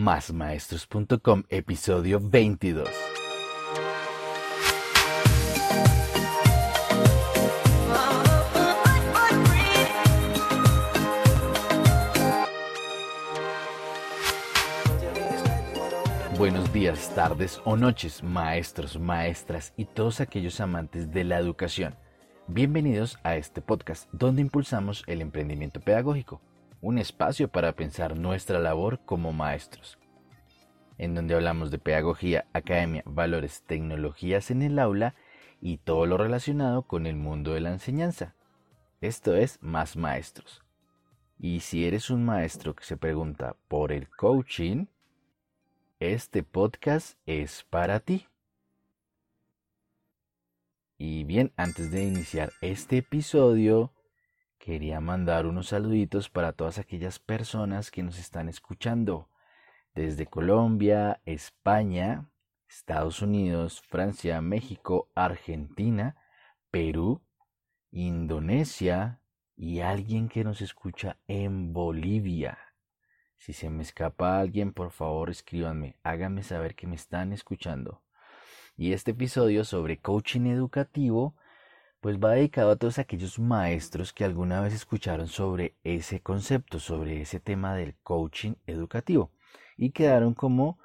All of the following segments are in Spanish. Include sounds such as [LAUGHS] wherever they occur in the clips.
Másmaestros.com, episodio 22. Buenos días, tardes o noches, maestros, maestras y todos aquellos amantes de la educación. Bienvenidos a este podcast donde impulsamos el emprendimiento pedagógico un espacio para pensar nuestra labor como maestros, en donde hablamos de pedagogía, academia, valores, tecnologías en el aula y todo lo relacionado con el mundo de la enseñanza. Esto es Más Maestros. Y si eres un maestro que se pregunta por el coaching, este podcast es para ti. Y bien, antes de iniciar este episodio, quería mandar unos saluditos para todas aquellas personas que nos están escuchando desde Colombia, España, Estados Unidos, Francia, México, Argentina, Perú, Indonesia y alguien que nos escucha en Bolivia. Si se me escapa alguien, por favor escríbanme, háganme saber que me están escuchando. Y este episodio sobre coaching educativo pues va dedicado a todos aquellos maestros que alguna vez escucharon sobre ese concepto, sobre ese tema del coaching educativo y quedaron como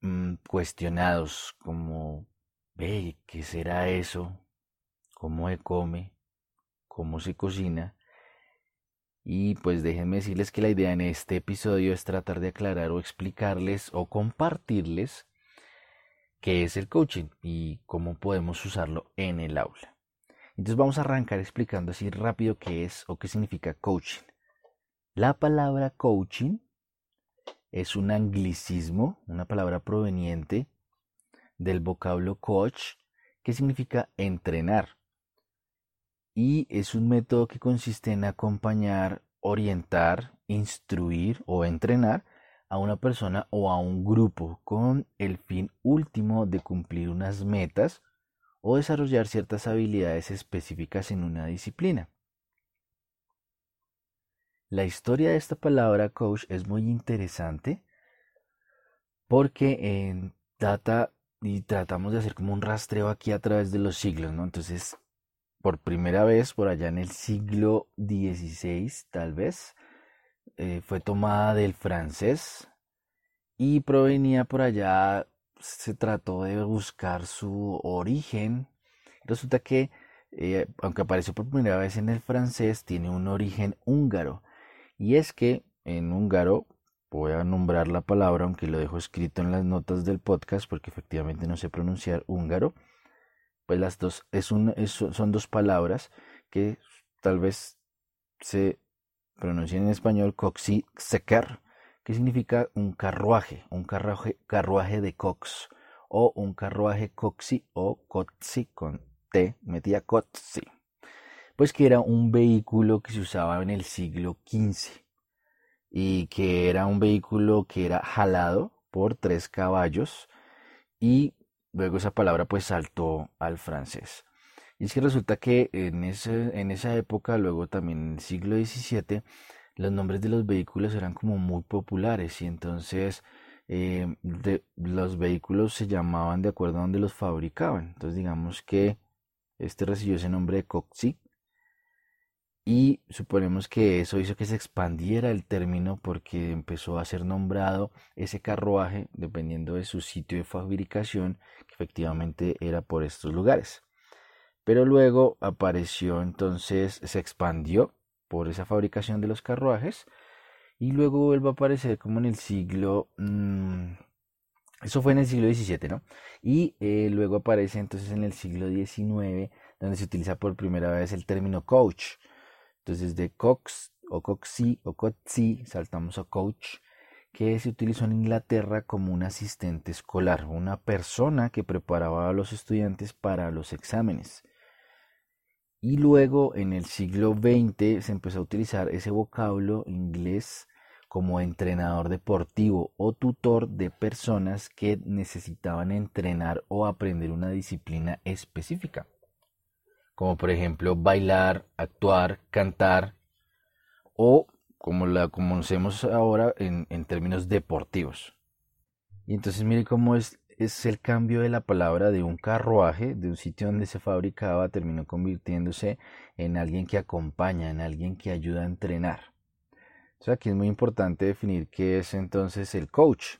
mm, cuestionados, como, ve, ¿qué será eso? ¿Cómo se come? ¿Cómo se cocina? Y pues déjenme decirles que la idea en este episodio es tratar de aclarar o explicarles o compartirles qué es el coaching y cómo podemos usarlo en el aula. Entonces vamos a arrancar explicando así rápido qué es o qué significa coaching. La palabra coaching es un anglicismo, una palabra proveniente del vocablo coach, que significa entrenar. Y es un método que consiste en acompañar, orientar, instruir o entrenar a una persona o a un grupo con el fin último de cumplir unas metas o desarrollar ciertas habilidades específicas en una disciplina. La historia de esta palabra coach es muy interesante porque en data y tratamos de hacer como un rastreo aquí a través de los siglos, ¿no? Entonces, por primera vez, por allá en el siglo XVI, tal vez, eh, fue tomada del francés y provenía por allá se trató de buscar su origen. Resulta que, eh, aunque apareció por primera vez en el francés, tiene un origen húngaro. Y es que en húngaro, voy a nombrar la palabra, aunque lo dejo escrito en las notas del podcast, porque efectivamente no sé pronunciar húngaro, pues las dos es un, son dos palabras que tal vez se pronuncien en español seker que significa un carruaje, un carruaje, de cox, o un carruaje coxi o cotzi con T, metía cotzi, pues que era un vehículo que se usaba en el siglo XV y que era un vehículo que era jalado por tres caballos y luego esa palabra pues saltó al francés. Y es que resulta que en, ese, en esa época, luego también en el siglo XVII, los nombres de los vehículos eran como muy populares y entonces eh, los vehículos se llamaban de acuerdo a donde los fabricaban. Entonces digamos que este recibió ese nombre de Coxi y suponemos que eso hizo que se expandiera el término porque empezó a ser nombrado ese carruaje dependiendo de su sitio de fabricación que efectivamente era por estos lugares. Pero luego apareció entonces, se expandió por esa fabricación de los carruajes y luego vuelve a aparecer como en el siglo... Mm, eso fue en el siglo XVII, ¿no? Y eh, luego aparece entonces en el siglo XIX, donde se utiliza por primera vez el término coach. Entonces de cox o coxi o coxi saltamos a coach, que se utilizó en Inglaterra como un asistente escolar, una persona que preparaba a los estudiantes para los exámenes. Y luego en el siglo XX se empezó a utilizar ese vocablo inglés como entrenador deportivo o tutor de personas que necesitaban entrenar o aprender una disciplina específica, como por ejemplo bailar, actuar, cantar o como la conocemos ahora en, en términos deportivos. Y entonces mire cómo es, es el cambio de la palabra de un carruaje, de un sitio donde se fabricaba, terminó convirtiéndose en alguien que acompaña, en alguien que ayuda a entrenar. Entonces aquí es muy importante definir qué es entonces el coach.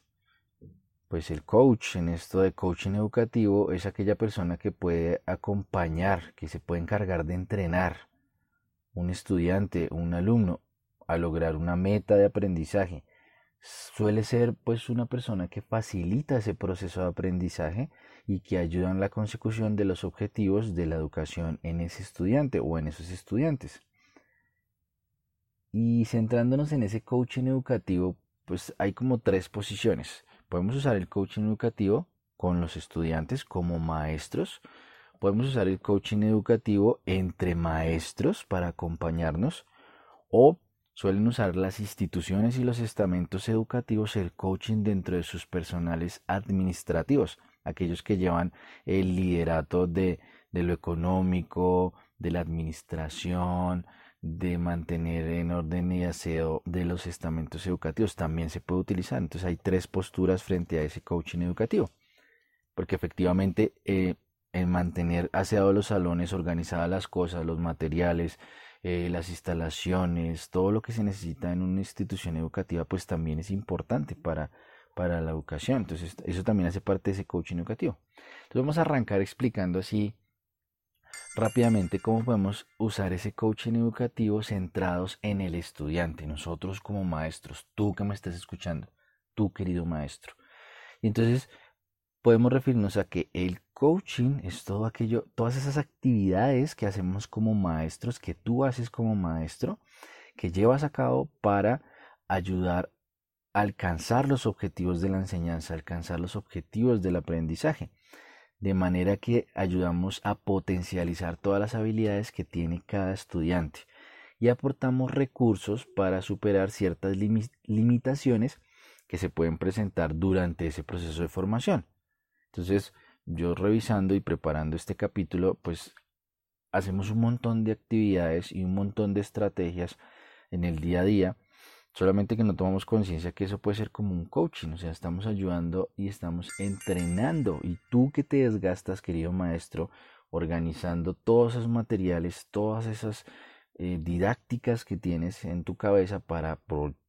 Pues el coach en esto de coaching educativo es aquella persona que puede acompañar, que se puede encargar de entrenar un estudiante, un alumno a lograr una meta de aprendizaje. Suele ser pues una persona que facilita ese proceso de aprendizaje y que ayuda en la consecución de los objetivos de la educación en ese estudiante o en esos estudiantes. Y centrándonos en ese coaching educativo, pues hay como tres posiciones. Podemos usar el coaching educativo con los estudiantes como maestros. Podemos usar el coaching educativo entre maestros para acompañarnos. O suelen usar las instituciones y los estamentos educativos el coaching dentro de sus personales administrativos. Aquellos que llevan el liderato de, de lo económico, de la administración, de mantener en orden y aseo de los estamentos educativos también se puede utilizar. Entonces hay tres posturas frente a ese coaching educativo. Porque efectivamente eh, en mantener aseados los salones, organizadas las cosas, los materiales, eh, las instalaciones, todo lo que se necesita en una institución educativa, pues también es importante para, para la educación. Entonces eso también hace parte de ese coaching educativo. Entonces vamos a arrancar explicando así rápidamente cómo podemos usar ese coaching educativo centrados en el estudiante, nosotros como maestros, tú que me estás escuchando, tú querido maestro. Y entonces podemos referirnos a que el coaching es todo aquello, todas esas actividades que hacemos como maestros, que tú haces como maestro, que llevas a cabo para ayudar a alcanzar los objetivos de la enseñanza, alcanzar los objetivos del aprendizaje de manera que ayudamos a potencializar todas las habilidades que tiene cada estudiante y aportamos recursos para superar ciertas limitaciones que se pueden presentar durante ese proceso de formación. Entonces, yo revisando y preparando este capítulo, pues hacemos un montón de actividades y un montón de estrategias en el día a día Solamente que no tomamos conciencia que eso puede ser como un coaching, o sea, estamos ayudando y estamos entrenando. Y tú que te desgastas, querido maestro, organizando todos esos materiales, todas esas eh, didácticas que tienes en tu cabeza para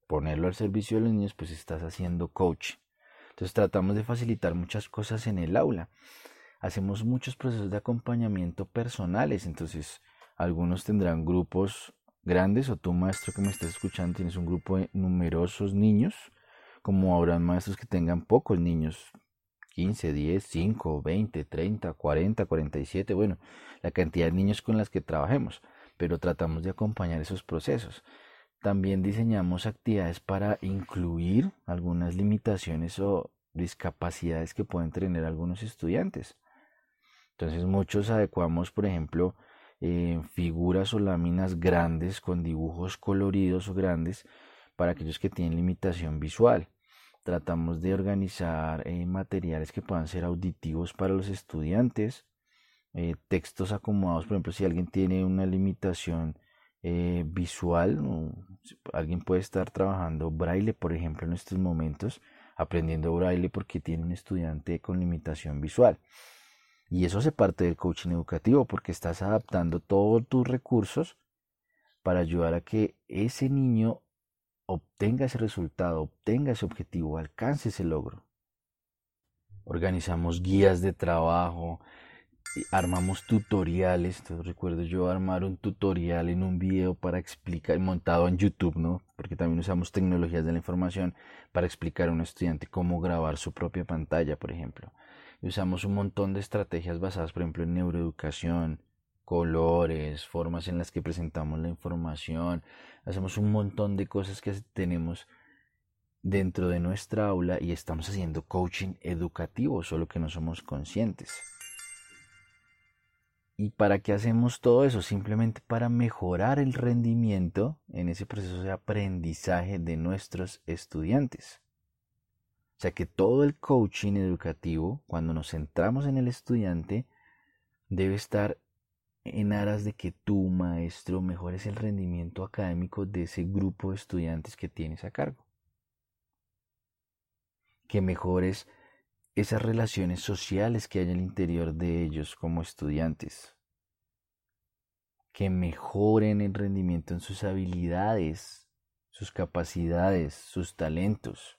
ponerlo al servicio de los niños, pues estás haciendo coaching. Entonces tratamos de facilitar muchas cosas en el aula. Hacemos muchos procesos de acompañamiento personales, entonces algunos tendrán grupos grandes o tú maestro que me estás escuchando tienes un grupo de numerosos niños, como habrán maestros que tengan pocos niños, 15, 10, 5, 20, 30, 40, 47, bueno, la cantidad de niños con las que trabajemos, pero tratamos de acompañar esos procesos. También diseñamos actividades para incluir algunas limitaciones o discapacidades que pueden tener algunos estudiantes. Entonces muchos adecuamos, por ejemplo, eh, figuras o láminas grandes con dibujos coloridos o grandes para aquellos que tienen limitación visual. Tratamos de organizar eh, materiales que puedan ser auditivos para los estudiantes, eh, textos acomodados, por ejemplo, si alguien tiene una limitación visual, alguien puede estar trabajando braille, por ejemplo, en estos momentos, aprendiendo braille porque tiene un estudiante con limitación visual. Y eso hace parte del coaching educativo porque estás adaptando todos tus recursos para ayudar a que ese niño obtenga ese resultado, obtenga ese objetivo, alcance ese logro. Organizamos guías de trabajo, armamos tutoriales. Recuerdo yo armar un tutorial en un video para explicar, montado en YouTube, ¿no? Porque también usamos tecnologías de la información para explicar a un estudiante cómo grabar su propia pantalla, por ejemplo usamos un montón de estrategias basadas, por ejemplo, en neuroeducación, colores, formas en las que presentamos la información. Hacemos un montón de cosas que tenemos dentro de nuestra aula y estamos haciendo coaching educativo, solo que no somos conscientes. ¿Y para qué hacemos todo eso? Simplemente para mejorar el rendimiento en ese proceso de aprendizaje de nuestros estudiantes. O sea que todo el coaching educativo, cuando nos centramos en el estudiante, debe estar en aras de que tu maestro mejores el rendimiento académico de ese grupo de estudiantes que tienes a cargo. Que mejores esas relaciones sociales que hay en el interior de ellos como estudiantes. Que mejoren el rendimiento en sus habilidades, sus capacidades, sus talentos.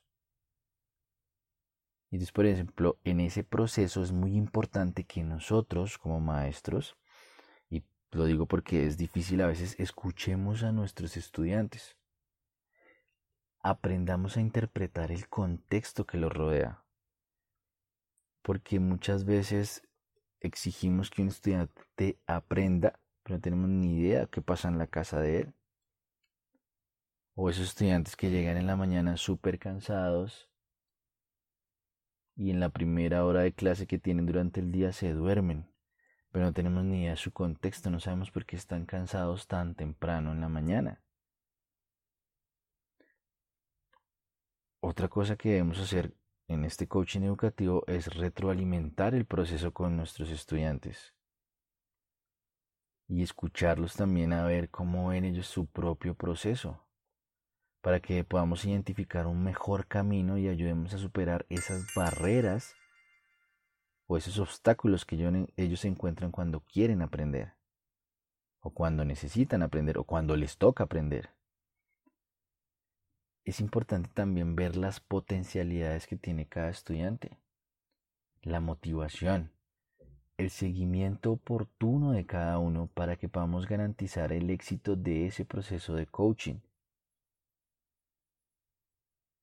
Y entonces, por ejemplo, en ese proceso es muy importante que nosotros como maestros, y lo digo porque es difícil a veces, escuchemos a nuestros estudiantes. Aprendamos a interpretar el contexto que los rodea. Porque muchas veces exigimos que un estudiante aprenda, pero no tenemos ni idea qué pasa en la casa de él. O esos estudiantes que llegan en la mañana súper cansados y en la primera hora de clase que tienen durante el día se duermen, pero no tenemos ni idea de su contexto, no sabemos por qué están cansados tan temprano en la mañana. Otra cosa que debemos hacer en este coaching educativo es retroalimentar el proceso con nuestros estudiantes y escucharlos también a ver cómo ven ellos su propio proceso para que podamos identificar un mejor camino y ayudemos a superar esas barreras o esos obstáculos que ellos encuentran cuando quieren aprender, o cuando necesitan aprender, o cuando les toca aprender. Es importante también ver las potencialidades que tiene cada estudiante, la motivación, el seguimiento oportuno de cada uno para que podamos garantizar el éxito de ese proceso de coaching.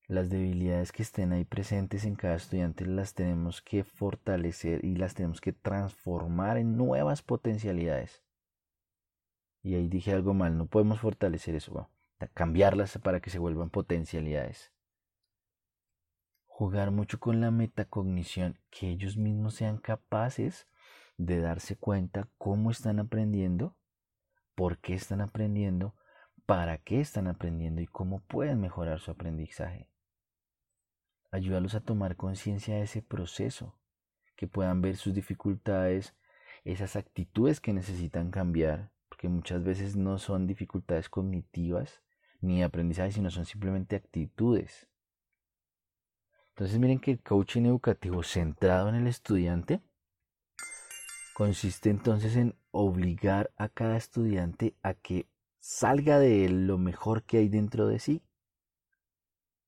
Las debilidades que estén ahí presentes en cada estudiante las tenemos que fortalecer y las tenemos que transformar en nuevas potencialidades. Y ahí dije algo mal, no podemos fortalecer eso, cambiarlas para que se vuelvan potencialidades. Jugar mucho con la metacognición, que ellos mismos sean capaces de darse cuenta cómo están aprendiendo, por qué están aprendiendo, para qué están aprendiendo y cómo pueden mejorar su aprendizaje. Ayúdalos a tomar conciencia de ese proceso, que puedan ver sus dificultades, esas actitudes que necesitan cambiar, porque muchas veces no son dificultades cognitivas ni aprendizaje, sino son simplemente actitudes. Entonces miren que el coaching educativo centrado en el estudiante consiste entonces en obligar a cada estudiante a que salga de él lo mejor que hay dentro de sí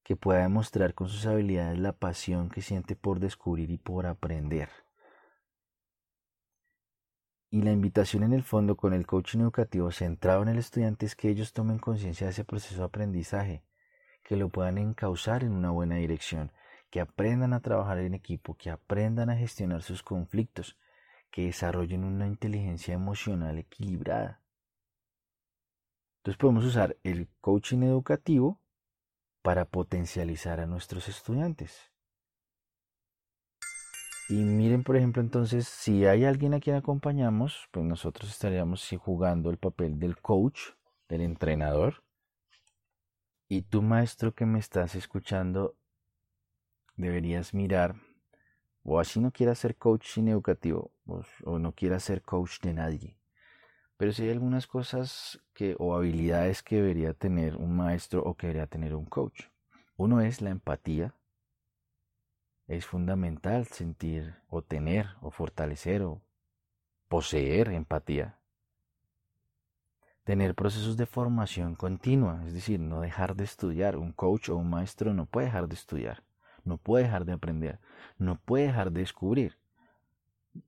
que pueda demostrar con sus habilidades la pasión que siente por descubrir y por aprender. Y la invitación en el fondo con el coaching educativo centrado en el estudiante es que ellos tomen conciencia de ese proceso de aprendizaje, que lo puedan encauzar en una buena dirección, que aprendan a trabajar en equipo, que aprendan a gestionar sus conflictos, que desarrollen una inteligencia emocional equilibrada. Entonces podemos usar el coaching educativo para potencializar a nuestros estudiantes. Y miren, por ejemplo, entonces, si hay alguien a quien acompañamos, pues nosotros estaríamos jugando el papel del coach, del entrenador. Y tú, maestro que me estás escuchando, deberías mirar, o así no quieras ser coach educativo, o, no quieras ser coach de nadie. Pero sí hay algunas cosas que, o habilidades que debería tener un maestro o que debería tener un coach. Uno es la empatía. Es fundamental sentir o tener o fortalecer o poseer empatía. Tener procesos de formación continua, es decir, no dejar de estudiar. Un coach o un maestro no puede dejar de estudiar, no puede dejar de aprender, no puede dejar de descubrir.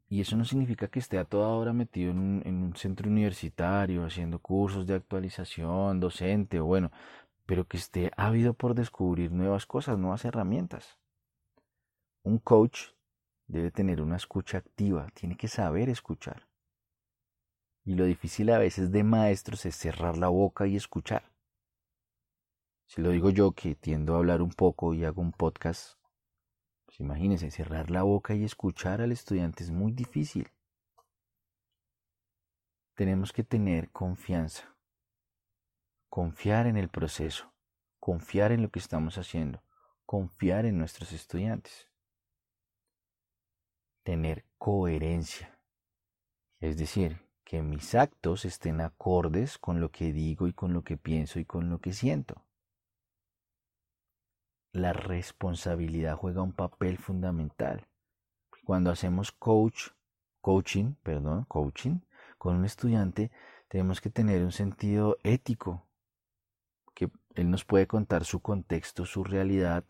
Y eso no significa que esté a toda hora metido en un, centro universitario, haciendo cursos de actualización, docente, o bueno, pero que esté ávido por descubrir nuevas cosas, nuevas herramientas. Un coach debe tener una escucha activa, tiene que saber escuchar. Y lo difícil a veces de maestros es cerrar la boca y escuchar. Si lo digo yo que tiendo a hablar un poco y hago un podcast, pues imagínense, cerrar la boca y escuchar al estudiante es muy difícil. Tenemos que tener confianza, confiar en el proceso, confiar en lo que estamos haciendo, confiar en nuestros estudiantes. Tener coherencia, es decir, que mis actos estén acordes con lo que digo y con lo que pienso y con lo que siento. La responsabilidad juega un papel fundamental. Cuando hacemos coach, coaching, perdón, coaching con un estudiante, tenemos que tener un sentido ético, que él nos puede contar su contexto, su realidad,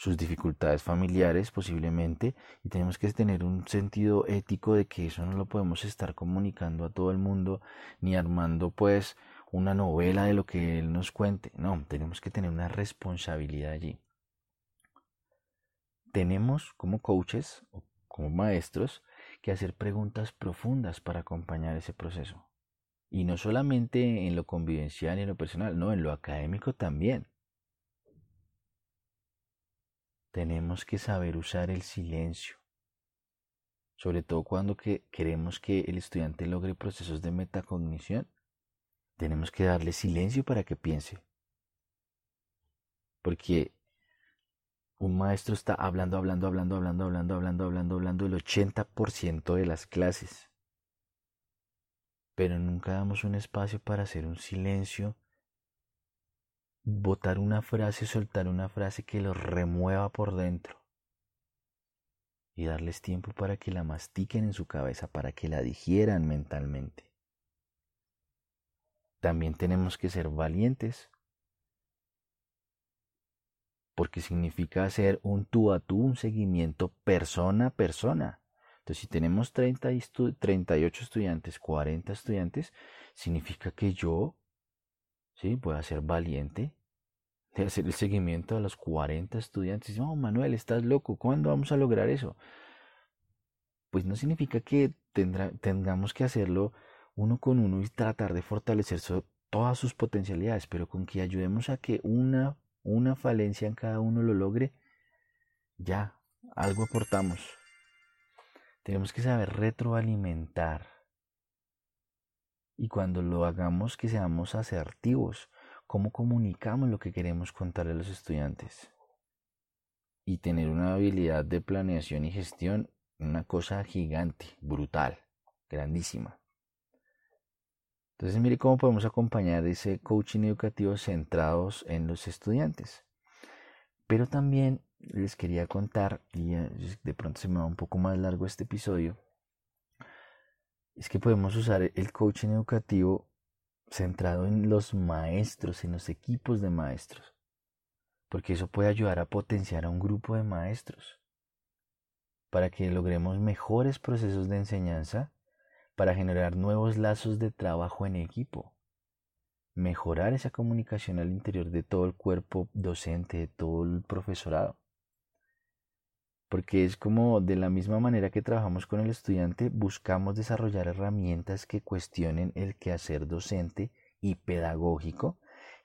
sus dificultades familiares posiblemente y tenemos que tener un sentido ético de que eso no lo podemos estar comunicando a todo el mundo ni armando pues una novela de lo que él nos cuente. No, tenemos que tener una responsabilidad allí. Tenemos como coaches o como maestros que hacer preguntas profundas para acompañar ese proceso. Y no solamente en lo convivencial y en lo personal, no, en lo académico también. Tenemos que saber usar el silencio, sobre todo cuando queremos que el estudiante logre procesos de metacognición, tenemos que darle silencio para que piense. Porque un maestro está hablando, hablando, hablando, hablando, hablando, hablando, hablando, hablando el 80% de las clases. Pero nunca damos un espacio para hacer un silencio botar una frase, soltar una frase que los remueva por dentro y darles tiempo para que la mastiquen en su cabeza, para que la digieran mentalmente. También tenemos que ser valientes, porque significa hacer un tú a tú, un seguimiento persona a persona. Entonces, si tenemos 30 38 estudiantes, 40 estudiantes, significa que yo ¿sí? Puede ser valiente de hacer el seguimiento a los 40 estudiantes. No, Manuel, estás loco, ¿cuándo vamos a lograr eso? Pues no significa que tengamos que hacerlo uno con uno y tratar de fortalecer todas sus potencialidades, pero con que ayudemos a que una, una falencia en cada uno lo logre, ya, algo aportamos. Tenemos que saber retroalimentar y cuando lo hagamos que seamos asertivos, cómo comunicamos lo que queremos contarle a los estudiantes. Y tener una habilidad de planeación y gestión, una cosa gigante, brutal, grandísima. Entonces mire cómo podemos acompañar ese coaching educativo centrados en los estudiantes. Pero también les quería contar, y de pronto se me va un poco más largo este episodio, es que podemos usar el coaching educativo centrado en los maestros, en los equipos de maestros, porque eso puede ayudar a potenciar a un grupo de maestros para que logremos mejores procesos de enseñanza, para generar nuevos lazos de trabajo en equipo, mejorar esa comunicación al interior de todo el cuerpo docente, de todo el profesorado porque es como de la misma manera que trabajamos con el estudiante, buscamos desarrollar herramientas que cuestionen el quehacer docente y pedagógico,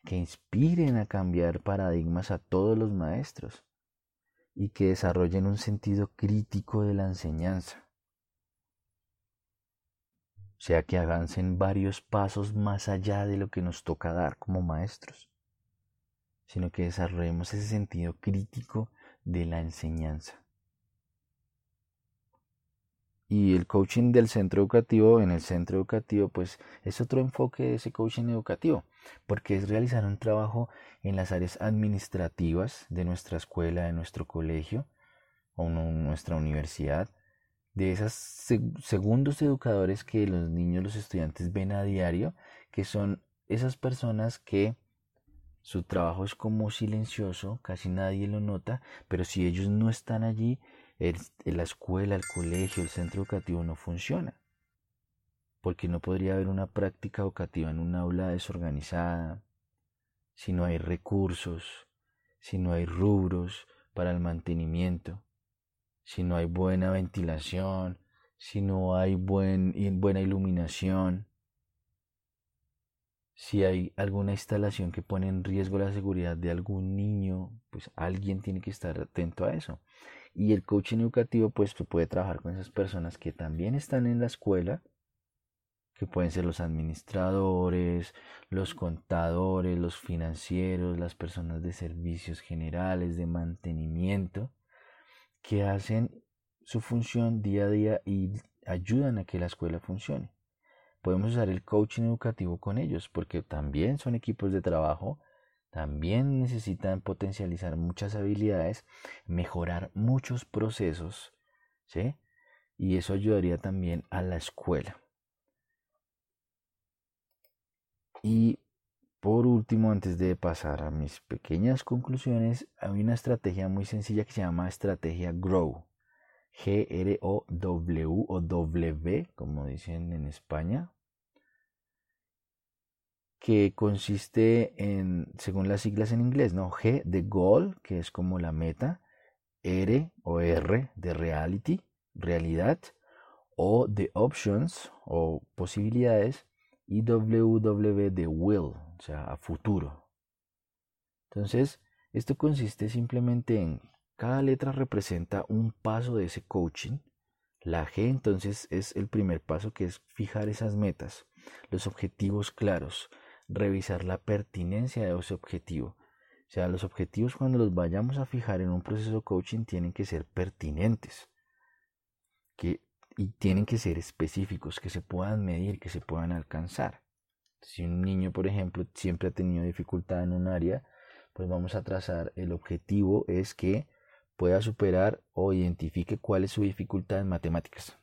que inspiren a cambiar paradigmas a todos los maestros y que desarrollen un sentido crítico de la enseñanza. O sea, que avancen varios pasos más allá de lo que nos toca dar como maestros, sino que desarrollemos ese sentido crítico de la enseñanza. Y el coaching del centro educativo, en el centro educativo, pues es otro enfoque de ese coaching educativo, porque es realizar un trabajo en las áreas administrativas de nuestra escuela, de nuestro colegio o nuestra universidad, de esos segundos educadores que los niños, los estudiantes ven a diario, que son esas personas que su trabajo es como silencioso, casi nadie lo nota, pero si ellos no están allí, la escuela, el colegio, el centro educativo no funciona. Porque no podría haber una práctica educativa en un aula desorganizada, si no hay recursos, si no hay rubros para el mantenimiento, si no hay buena ventilación, si no hay buen, buena iluminación, si hay alguna instalación que pone en riesgo la seguridad de algún niño, pues alguien tiene que estar atento a eso. Y el coaching educativo pues puede trabajar con esas personas que también están en la escuela, que pueden ser los administradores, los contadores, los financieros, las personas de servicios generales, de mantenimiento, que hacen su función día a día y ayudan a que la escuela funcione. podemos usar el coaching educativo con ellos, porque también son equipos de trabajo, también necesitan potencializar muchas habilidades, mejorar muchos procesos, ¿sí? Y eso ayudaría también a la escuela. Y por último, antes de pasar a mis pequeñas conclusiones, hay una estrategia muy sencilla que se llama estrategia GROW. G-R-O-W o W, como dicen en España, que consiste en, según las siglas en inglés, ¿no? G de goal, que es como la meta, R o R de reality, realidad, O de options o posibilidades, y WW de will, o sea, a futuro. Entonces, esto consiste simplemente en cada letra representa un paso de ese coaching. La G entonces es el primer paso que es fijar esas metas, los objetivos claros, revisar la pertinencia de ese objetivo. O sea, los objetivos cuando los vayamos a fijar en un proceso coaching tienen que ser pertinentes que, y tienen que ser específicos, que se puedan medir, que se puedan alcanzar. Si un niño, por ejemplo, siempre ha tenido dificultad en un área, pues vamos a trazar el objetivo es que pueda superar o identifique cuál es su dificultad en matemáticas.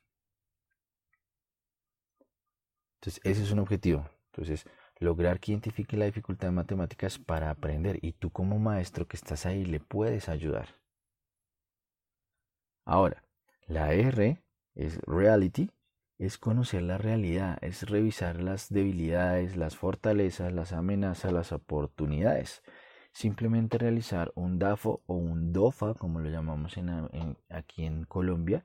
Entonces, ese es un objetivo. Entonces, lograr que identifique la dificultad en matemáticas para aprender y tú como maestro que estás ahí le puedes ayudar. Ahora, la R es reality, es conocer la realidad, es revisar las debilidades, las fortalezas, las amenazas, las oportunidades. Simplemente realizar un DAFO o un DOFA, como lo llamamos aquí en Colombia,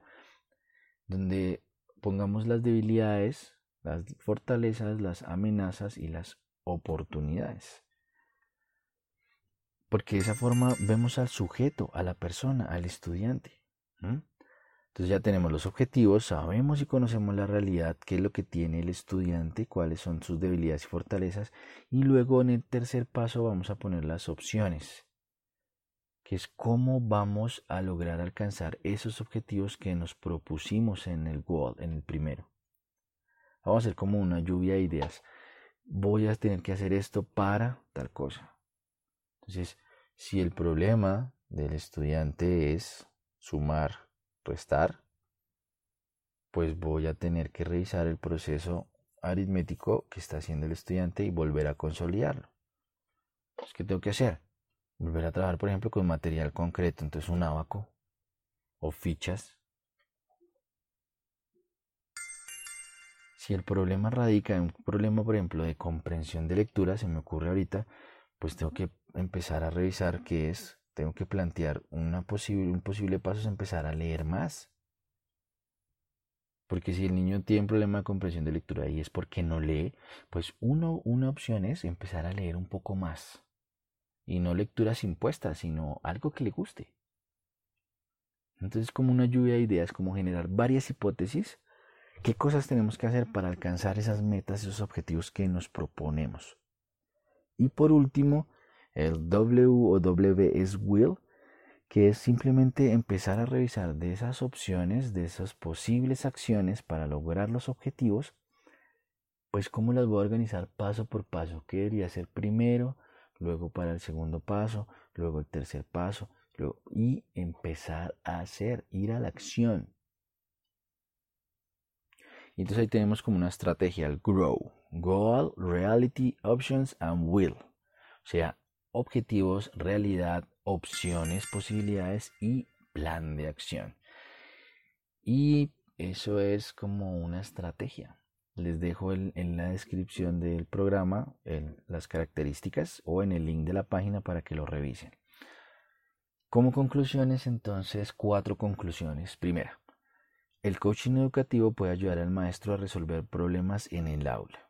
donde pongamos las debilidades, las fortalezas, las amenazas y las oportunidades. Porque de esa forma vemos al sujeto, a la persona, al estudiante. Entonces ya tenemos los objetivos, sabemos y conocemos la realidad, qué es lo que tiene el estudiante, cuáles son sus debilidades y fortalezas. Y luego en el tercer paso vamos a poner las opciones, que es cómo vamos a lograr alcanzar esos objetivos que nos propusimos en el goal, en el primero. Vamos a hacer como una lluvia de ideas. Voy a tener que hacer esto para tal cosa. Entonces, si el problema del estudiante es sumar, restar, pues voy a tener que revisar el proceso aritmético que está haciendo el estudiante y volver a consolidarlo. ¿qué tengo que hacer? Volver a trabajar, por ejemplo, con material concreto, entonces un abaco o fichas Si el problema radica en un problema, por ejemplo, de comprensión de lectura, se me ocurre ahorita, pues tengo que empezar a revisar qué es, tengo que plantear posible, un posible paso es empezar a leer más. Porque si el niño tiene un problema de comprensión de lectura y es porque no lee, pues uno, una opción es empezar a leer un poco más. Y no lecturas impuestas, sino algo que le guste. Entonces, como una lluvia de ideas, como generar varias hipótesis ¿Qué cosas tenemos que hacer para alcanzar esas metas, esos objetivos que nos proponemos? Y por último, el W o W es Will, que es simplemente empezar a revisar de esas opciones, de esas posibles acciones para lograr los objetivos, pues cómo las voy a organizar paso por paso, qué debería ser primero, luego para el segundo paso, luego el tercer paso, y empezar a hacer, ir a la acción. Y entonces ahí tenemos como una estrategia, el GROW. Goal, Reality, Options and Will. O sea, objetivos, realidad, opciones, posibilidades y plan de acción. Y eso es como una estrategia. Les dejo en la descripción del programa las características o en el link de la página para que lo revisen. Como conclusiones, entonces, cuatro conclusiones. Primera, el coaching educativo puede ayudar al maestro a resolver problemas en el aula.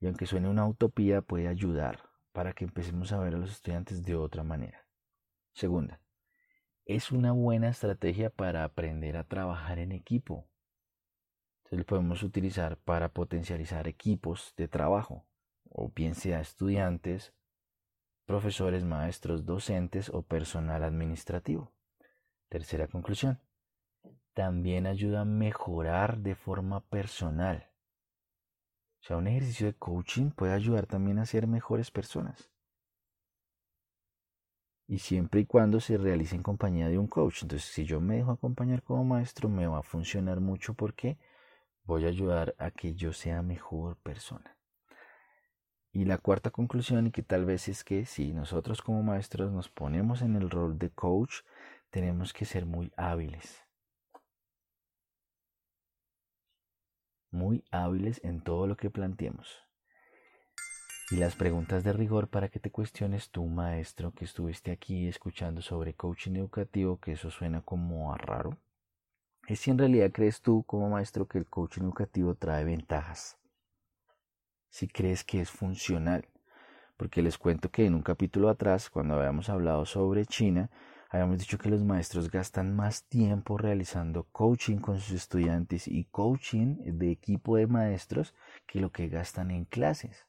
Y aunque suene una utopía, puede ayudar para que empecemos a ver a los estudiantes de otra manera. Segunda, es una buena estrategia para aprender a trabajar en equipo. Entonces lo podemos utilizar para potencializar equipos de trabajo, o bien sea estudiantes, profesores, maestros, docentes o personal administrativo. Tercera conclusión también ayuda a mejorar de forma personal. O sea, un ejercicio de coaching puede ayudar también a ser mejores personas. Y siempre y cuando se realice en compañía de un coach. Entonces, si yo me dejo acompañar como maestro, me va a funcionar mucho porque voy a ayudar a que yo sea mejor persona. Y la cuarta conclusión, y que tal vez es que si nosotros como maestros nos ponemos en el rol de coach, tenemos que ser muy hábiles. Muy hábiles en todo lo que planteemos. Y las preguntas de rigor para que te cuestiones tú, maestro, que estuviste aquí escuchando sobre coaching educativo, que eso suena como a raro, es si en realidad crees tú como maestro que el coaching educativo trae ventajas. Si crees que es funcional. Porque les cuento que en un capítulo atrás, cuando habíamos hablado sobre China, habíamos dicho que los maestros gastan más tiempo realizando coaching con sus estudiantes y coaching de equipo de maestros que lo que gastan en clases.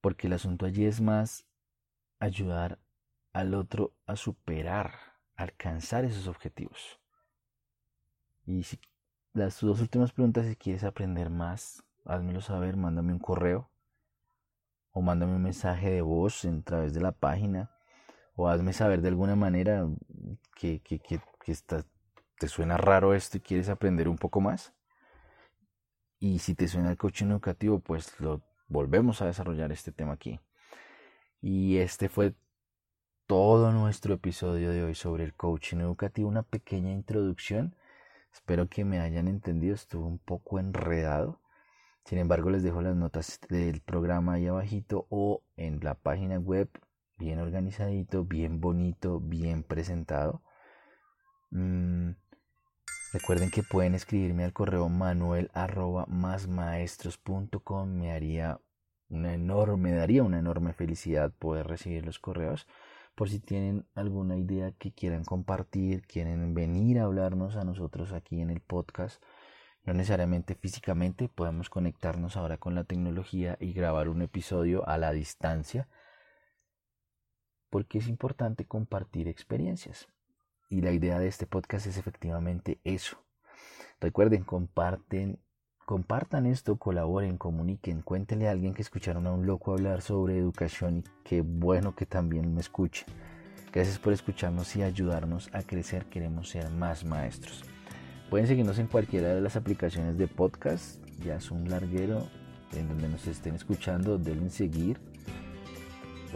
Porque el asunto allí es más ayudar al otro a superar, alcanzar esos objetivos. Y si las dos últimas preguntas, si quieres aprender más, házmelo saber, mándame un correo o mándame un mensaje de voz a través de la página o hazme saber de alguna manera que, que, que, te suena raro esto y quieres aprender un poco más. Y si te suena el coaching educativo, pues lo volvemos a desarrollar este tema aquí. Y este fue todo nuestro episodio de hoy sobre el coaching educativo, una pequeña introducción. Espero que me hayan entendido, estuvo un poco enredado. Sin embargo, les dejo las notas del programa ahí abajito o en la página web, bien organizadito, bien bonito, bien presentado. Mm, recuerden que pueden escribirme al correo manuel. Me haría una enorme, daría una enorme felicidad poder recibir los correos. Por si tienen alguna idea que quieran compartir, quieren venir a hablarnos a nosotros aquí en el podcast no necesariamente físicamente, podemos conectarnos ahora con la tecnología y grabar un episodio a la distancia, porque es importante compartir experiencias. Y la idea de este podcast es efectivamente eso. Recuerden, comparten, compartan esto, colaboren, comuniquen, cuéntenle a alguien que escucharon a un loco hablar sobre educación y qué bueno que también me escuchen. Gracias por escucharnos y ayudarnos a crecer. Queremos ser más maestros. Pueden seguirnos en cualquiera de las aplicaciones de podcast. Ya es un larguero en donde nos estén escuchando. Denle seguir.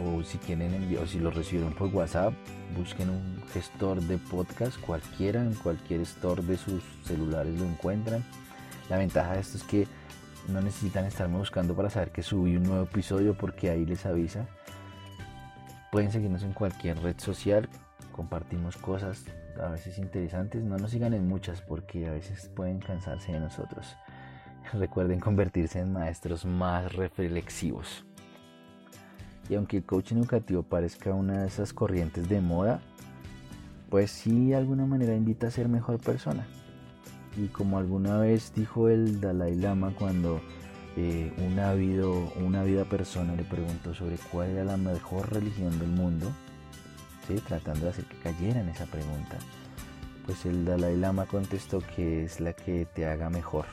O si quieren enviar, o si lo recibieron por WhatsApp, busquen un gestor de podcast cualquiera, en cualquier store de sus celulares lo encuentran. La ventaja de esto es que no necesitan estarme buscando para saber que subí un nuevo episodio porque ahí les avisa. Pueden seguirnos en cualquier red social, compartimos cosas a veces interesantes. No nos sigan en muchas porque a veces pueden cansarse de nosotros. [LAUGHS] Recuerden convertirse en maestros más reflexivos. Y aunque el coaching educativo parezca una de esas corrientes de moda, pues sí de alguna manera invita a ser mejor persona. Y como alguna vez dijo el Dalai Lama cuando eh, un ávido, una vida persona le preguntó sobre cuál era la mejor religión del mundo, tratando de hacer que cayera en esa pregunta. Pues el Dalai Lama contestó que es la que te haga mejor.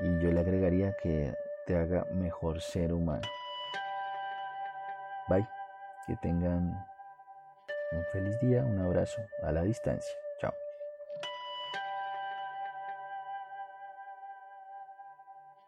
Y yo le agregaría que te haga mejor ser humano. Bye. Que tengan un feliz día, un abrazo a la distancia.